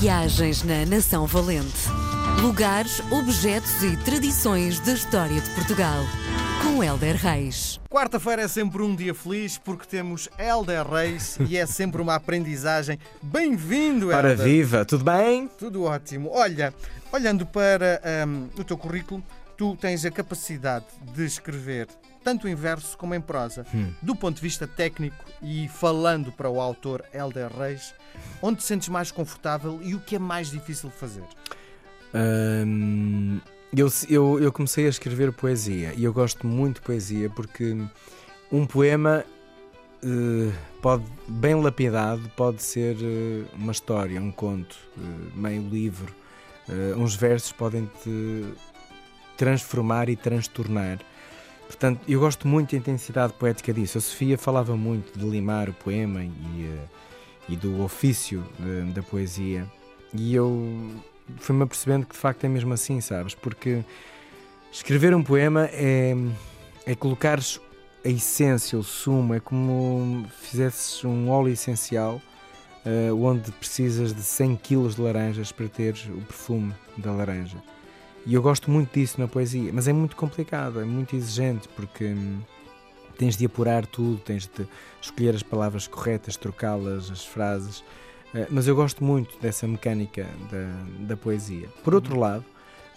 Viagens na Nação Valente. Lugares, objetos e tradições da história de Portugal. Com Helder Reis. Quarta-feira é sempre um dia feliz porque temos Helder Reis e é sempre uma aprendizagem. Bem-vindo, Helder. Para viva, tudo bem? Tudo ótimo. Olha, olhando para hum, o teu currículo, tu tens a capacidade de escrever tanto em verso como em prosa. Hum. Do ponto de vista técnico e falando para o autor Helder Reis, onde te sentes mais confortável e o que é mais difícil de fazer? Hum, eu, eu, eu comecei a escrever poesia e eu gosto muito de poesia porque um poema eh, pode, bem lapidado, pode ser eh, uma história, um conto, eh, meio livro. Uns versos podem te transformar e transtornar. Portanto, eu gosto muito da intensidade poética disso. A Sofia falava muito de limar o poema e, eh, e do ofício eh, da poesia. E eu fui-me apercebendo que de facto é mesmo assim, sabes? Porque escrever um poema é, é colocares a essência, o sumo, é como fizesses um óleo essencial eh, onde precisas de 100 kg de laranjas para ter o perfume da laranja. E eu gosto muito disso na poesia, mas é muito complicado, é muito exigente porque hum, tens de apurar tudo, tens de escolher as palavras corretas, trocá-las, as frases. Eh, mas eu gosto muito dessa mecânica da, da poesia. Por outro lado,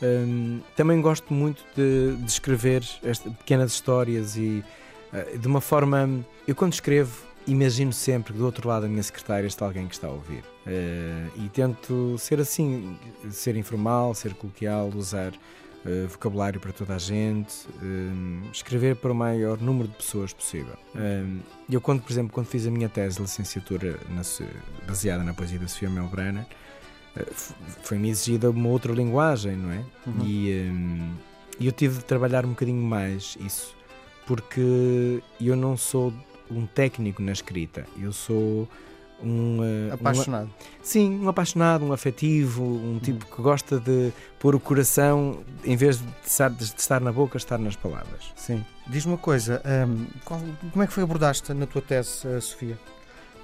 hum, também gosto muito de, de escrever pequenas histórias e eh, de uma forma. Eu, quando escrevo, imagino sempre que do outro lado da minha secretária está alguém que está a ouvir. Eh, e tento ser assim, ser informal, ser coloquial, usar eh, vocabulário para toda a gente, eh, escrever para o maior número de pessoas possível. Eu, quando, por exemplo, quando fiz a minha tese de licenciatura na baseada na poesia da Sofia Melbrana, foi-me exigida uma outra linguagem, não é? Uhum. E e eu tive de trabalhar um bocadinho mais isso, porque eu não sou um técnico na escrita, eu sou um, eh, um- Apaixonado. Sim, um apaixonado, um afetivo, um tipo que gosta de pôr o coração, em vez de estar, de estar na boca, estar nas palavras. Sim. Diz-me uma coisa, hum, qual- como é que foi abordaste na tua tese, eh, Sofia?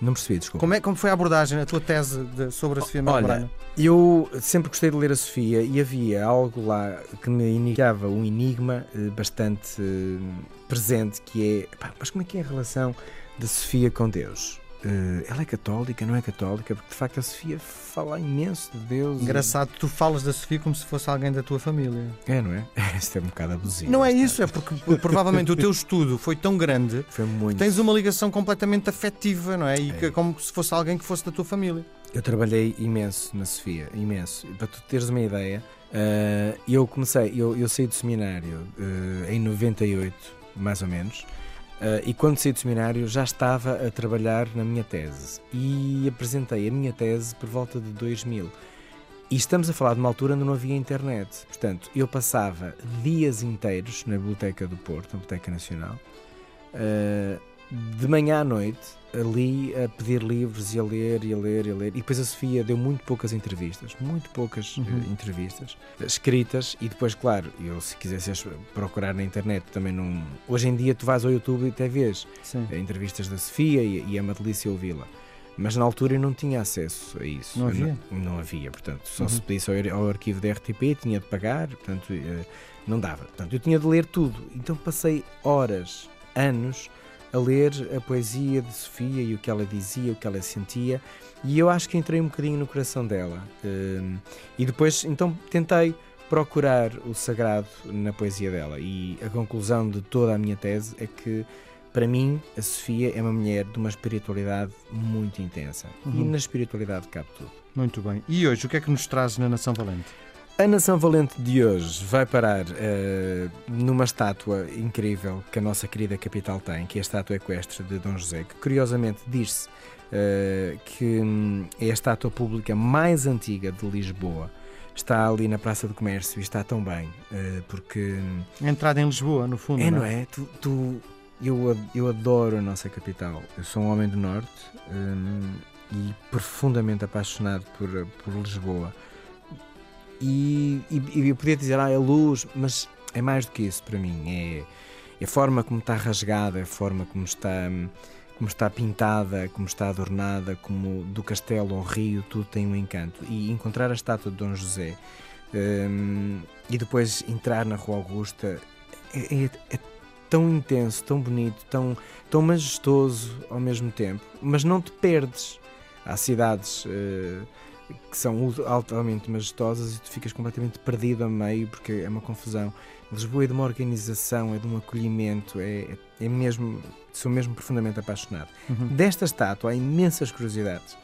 Não percebi, desculpa. Como, é, como foi a abordagem, a tua tese de- sobre a Sofia Olha? Eu sempre gostei de ler a Sofia e havia algo lá que me indicava um enigma eh, bastante eh, presente, que é, pá, mas como é que é a relação da Sofia com Deus? Eh, ela é católica, não é católica? Porque de facto a Sofia fala imenso de Deus. e- Engraçado, tu falas da Sofia como se fosse alguém da tua família. É, não é? Isto é um bocado abusivo. Não é esta- isso, é porque provavelmente o teu estudo foi tão grande Foi muito. tens uma ligação completamente afetiva, não é? E que, É. como se fosse alguém que fosse da tua família. Eu trabalhei imenso na Sofia, imenso. Para tu teres uma ideia, eh, eu comecei, eu, eu saí do seminário eh, em 98, mais ou menos, eh, e quando saí do seminário já estava a trabalhar na minha tese e apresentei a minha tese por volta de 2000. E estamos a falar de uma altura onde não havia internet. Portanto, eu passava dias inteiros na Biblioteca do Porto, na Biblioteca Nacional, eh, de manhã à noite, ali a pedir livros e a ler e a ler e a ler. E depois a Sofia deu muito poucas entrevistas, muito poucas Uhum. eh, entrevistas eh, escritas. E depois, claro, eu se quisesse procurar na internet também não. Hoje em dia tu vais ao YouTube e até vês Sim. eh, entrevistas da Sofia e, e é uma delícia ouvi-la. Mas na altura eu não tinha acesso a isso. Não havia? Não, não havia, portanto, só Uhum. se pedisse ao, ao arquivo da RTP, tinha de pagar, portanto, eh, não dava. Portanto, eu tinha de ler tudo. Então passei horas, anos, a ler a poesia de Sofia e o que ela dizia, o que ela sentia, e eu acho que entrei um bocadinho no coração dela. Hum, e depois, então, tentei procurar o sagrado na poesia dela. E a conclusão de toda a minha tese é que, para mim, a Sofia é uma mulher de uma espiritualidade muito intensa. E Uhum. na espiritualidade cabe tudo. Muito bem. E hoje, o que é que nos trazes na Nação Valente? A Nação Valente de hoje vai parar eh, numa estátua incrível que a nossa querida capital tem, que é a estátua equestre de Dom José, que curiosamente diz-se eh, que hum, é a estátua pública mais antiga de Lisboa. Está ali na Praça do Comércio e está tão bem, eh, porque hum, Entrada em Lisboa, no fundo. é, não é? Tu, tu- eu, eu adoro a nossa capital. Eu sou um homem do Norte hum, e profundamente apaixonado por, por Lisboa. E, e, eu podia dizer, ah, é luz, mas é mais do que isso para mim. É, é a forma como está rasgada, é a forma como está. como está pintada, como está adornada, como do castelo ao rio, tudo tem um encanto. E encontrar a estátua de Dom José um, e depois entrar na Rua Augusta é, é, é, tão intenso, tão bonito, tão, tão majestoso ao mesmo tempo, mas não te perdes. Há cidades uh, que são altamente majestosas e tu ficas completamente perdido a meio porque é uma confusão. Lisboa é de uma organização, é de um acolhimento, é, é mesmo, sou mesmo profundamente apaixonado. Uhum. Desta estátua há imensas curiosidades.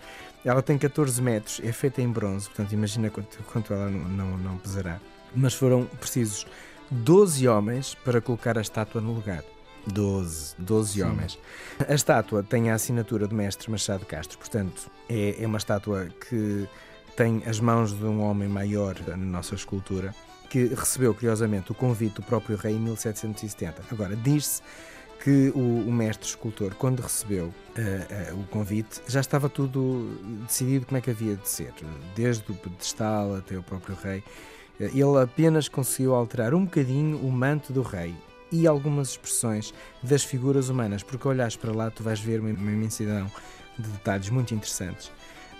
Ela tem 14 metros, é feita em bronze, portanto imagina quanto, quanto ela não, não, não pesará. Mas foram precisos 12 homens para colocar a estátua no lugar. 12, 12 Sim. homens. A estátua tem a assinatura do mestre Machado Castro, portanto, é, é uma estátua que tem as mãos de um homem maior na nossa escultura, que recebeu, curiosamente, o convite do próprio rei em 1770. Agora, diz-se que o, o, mestre escultor, quando recebeu uh, uh, o convite, já estava tudo decidido como é que havia de ser, desde o pedestal até o próprio rei. Uh, ele apenas conseguiu alterar um bocadinho o manto do rei e algumas expressões das figuras humanas, porque olhas para lá tu vais ver uma, imensidão de detalhes muito interessantes.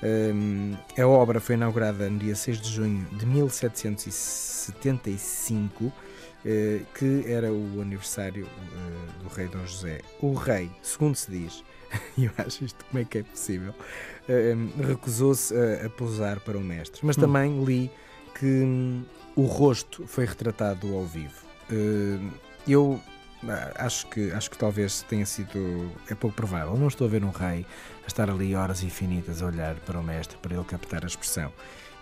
Um, a obra foi inaugurada no dia 6 de junho de 1775, uh, eh, que era o aniversário uh, do rei Dom José. O rei, segundo se diz, e eu acho isto como é que é possível, uh, recusou-se a, a pousar para o mestre, mas hum. também li que um, o rosto foi retratado ao vivo. Eu ah, acho que, acho que talvez tenha sido. É pouco provável. Não estou a ver um rei a estar ali horas infinitas a olhar para o mestre para ele captar a expressão.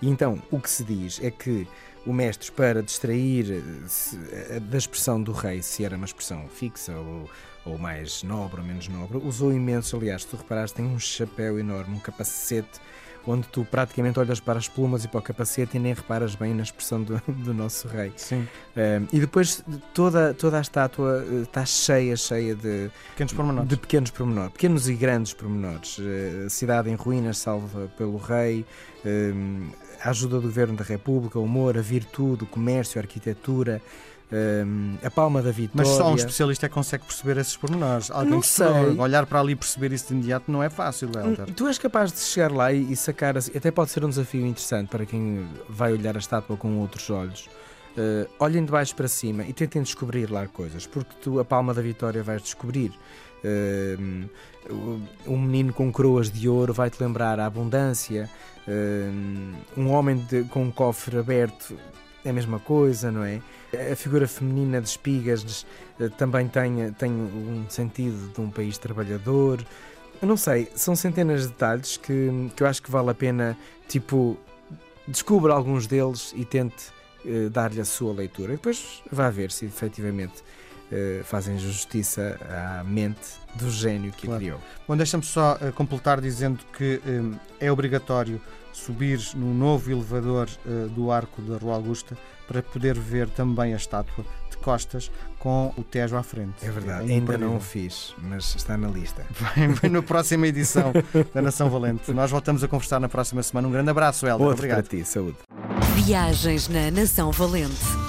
E então, o que se diz é que o mestre, para distrair eh, da expressão do rei, se era uma expressão fixa ou, ou mais nobre ou menos nobre, usou imenso. Aliás, se tu reparares, tem um chapéu enorme, um capacete onde tu praticamente olhas para as plumas e para o capacete e nem reparas bem na expressão do, do nosso rei. Sim. Uh, e depois toda, toda a estátua uh, está cheia, cheia de pequenos pormenores, de pequenos, pormenores, pequenos e grandes pormenores. Uh, cidade em ruínas salva pelo rei, a ajuda do governo da República, o humor, a virtude, o comércio, a arquitetura. Um, a palma da vitória. Mas só um especialista é que consegue perceber esses pormenores. Alguém não sei. olhar para ali e perceber isso de imediato não é fácil, Helder. Tu és capaz de chegar lá e, e sacar, assim, até pode ser um desafio interessante para quem vai olhar a estátua com outros olhos. Uh, olhem de baixo para cima e tentem descobrir lá coisas, porque tu a palma da vitória vais descobrir. Uh, um menino com coroas de ouro vai-te lembrar a abundância. Uh, um homem de, com um cofre aberto é a mesma coisa, não é? A figura feminina de espigas eh, também tem, tem um sentido de um país trabalhador. Eu não sei, são centenas de detalhes que, que eu acho que vale a pena, tipo, descubra alguns deles e tente uh, dar-lhe a sua leitura. E depois vá ver se efetivamente uh, fazem justiça à mente do gênio que claro. a criou. Bom, deixa-me só uh, completar dizendo que um, é obrigatório subir no novo elevador uh, do Arco da Rua Augusta para poder ver também a estátua de costas com o Tejo à frente. É verdade, é ainda não o fiz, mas está na lista. Vai, na próxima edição da Nação Valente. Nós voltamos a conversar na próxima semana. Um grande abraço, Helder. Outro Obrigado. para ti, saúde. Viagens na Nação Valente.